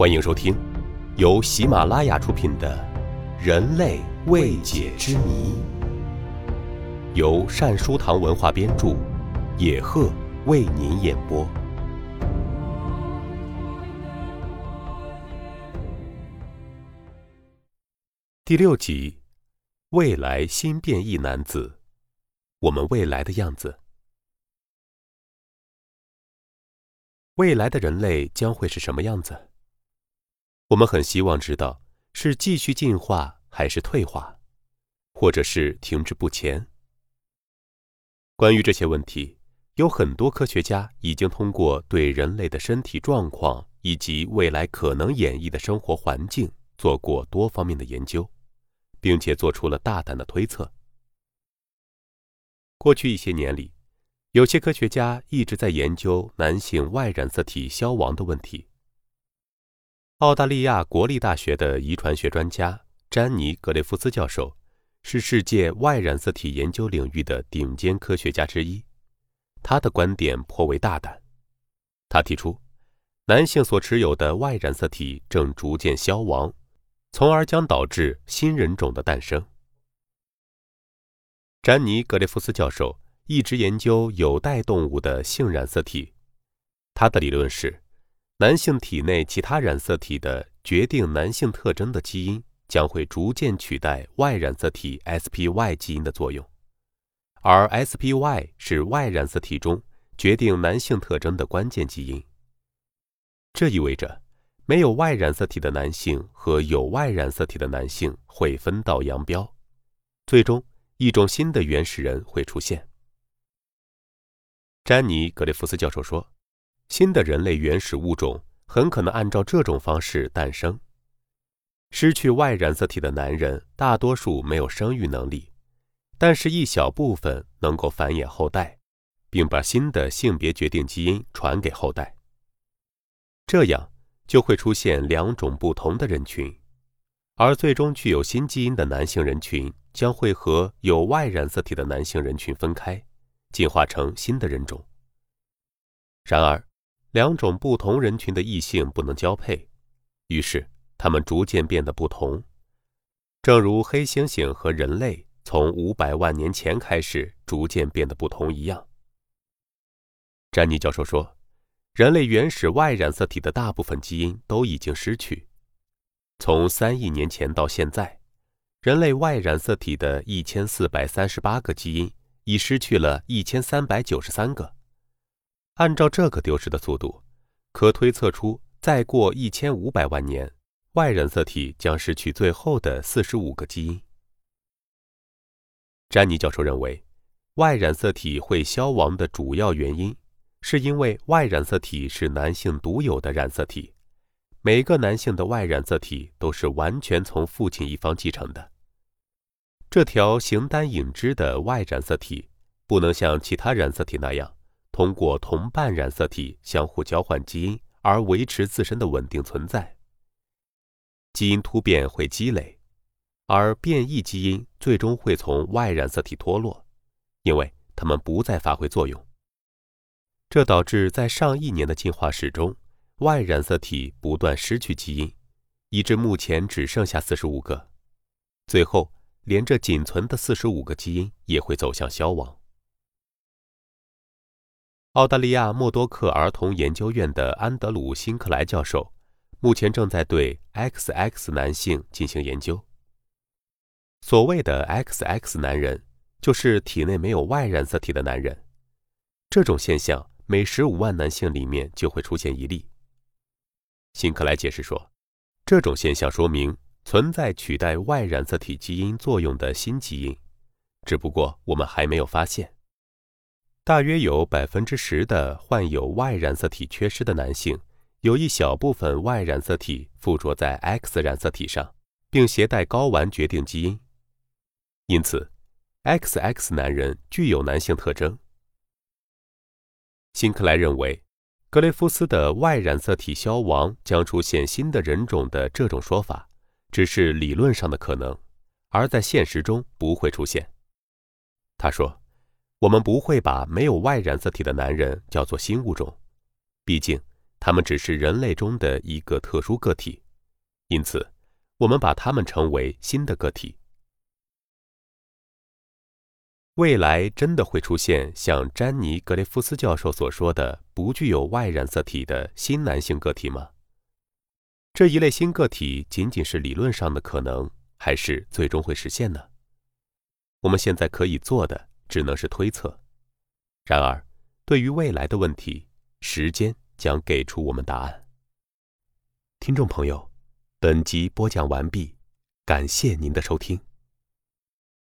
欢迎收听由喜马拉雅出品的《人类未解之谜》，由善书堂文化编著，野鹤为您演播。第六集：未来新变异男子，我们未来的样子。未来的人类将会是什么样子？我们很希望知道，是继续进化还是退化，或者是停滞不前。关于这些问题，有很多科学家已经通过对人类的身体状况以及未来可能演绎的生活环境做过多方面的研究，并且做出了大胆的推测。过去一些年里，有些科学家一直在研究男性 Y 染色体消亡的问题。澳大利亚国立大学的遗传学专家詹尼·格雷夫斯教授是世界 Y 染色体研究领域的顶尖科学家之一。他的观点颇为大胆，他提出，男性所持有的 Y 染色体正逐渐消亡，从而将导致新人种的诞生。詹尼·格雷夫斯教授。一直研究有袋动物的性染色体，他的理论是，男性体内其他染色体的决定男性特征的基因将会逐渐取代 Y 染色体 SPY 基因的作用，而 SPY 是 Y 染色体中决定男性特征的关键基因。这意味着，没有 Y 染色体的男性和有 Y 染色体的男性会分道扬镳，最终一种新的原始人会出现。詹尼·格雷夫斯教授说：“新的人类原始物种很可能按照这种方式诞生。失去 Y 染色体的男人大多数没有生育能力，但是一小部分能够繁衍后代，并把新的性别决定基因传给后代。这样就会出现两种不同的人群，而最终具有新基因的男性人群将会和有 Y 染色体的男性人群分开。”进化成新的人种。然而，两种不同人群的异性不能交配，于是他们逐渐变得不同，正如黑猩猩和人类从五百万年前开始逐渐变得不同一样。詹妮教授说，人类原始 Y 染色体的大部分基因都已经失去，从三亿年前到现在，人类 Y 染色体的一千四百三十八个基因。已失去了一千三百九十三个。按照这个丢失的速度，可推测出再过一千五百万年，Y 染色体将失去最后的四十五个基因。詹尼教授认为，Y 染色体会消亡的主要原因，是因为 Y 染色体是男性独有的染色体，每个男性的 Y 染色体都是完全从父亲一方继承的。这条形单影只的 Y 染色体不能像其他染色体那样通过同伴染色体相互交换基因而维持自身的稳定存在。基因突变会积累，而变异基因最终会从 Y 染色体脱落，因为它们不再发挥作用。这导致在上亿年的进化史中，Y 染色体不断失去基因，以致目前只剩下四十五个，最后。连这仅存的四十五个基因也会走向消亡。澳大利亚默多克儿童研究院的安德鲁·辛克莱教授目前正在对 XX 男性进行研究。所谓的 XX 男人，就是体内没有 Y 染色体的男人。这种现象每十五万男性里面就会出现一例。辛克莱解释说，这种现象说明。存在取代 Y 染色体基因作用的新基因，只不过我们还没有发现。大约有百分之十的患有 Y 染色体缺失的男性，有一小部分 Y 染色体附着在 X 染色体上，并携带睾丸决定基因。因此，XX 男人具有男性特征。辛克莱认为，格雷夫斯的 Y 染色体消亡将出现新的人种的这种说法。只是理论上的可能，而在现实中不会出现。他说：“我们不会把没有 Y 染色体的男人叫做新物种，毕竟他们只是人类中的一个特殊个体，因此，我们把他们称为新的个体。未来真的会出现像詹尼·格雷夫斯教授所说的不具有 Y 染色体的新男性个体吗？这一类新个体仅仅是理论上的可能，还是最终会实现呢？我们现在可以做的只能是推测。然而，对于未来的问题，时间将给出我们答案。听众朋友，本集播讲完毕，感谢您的收听。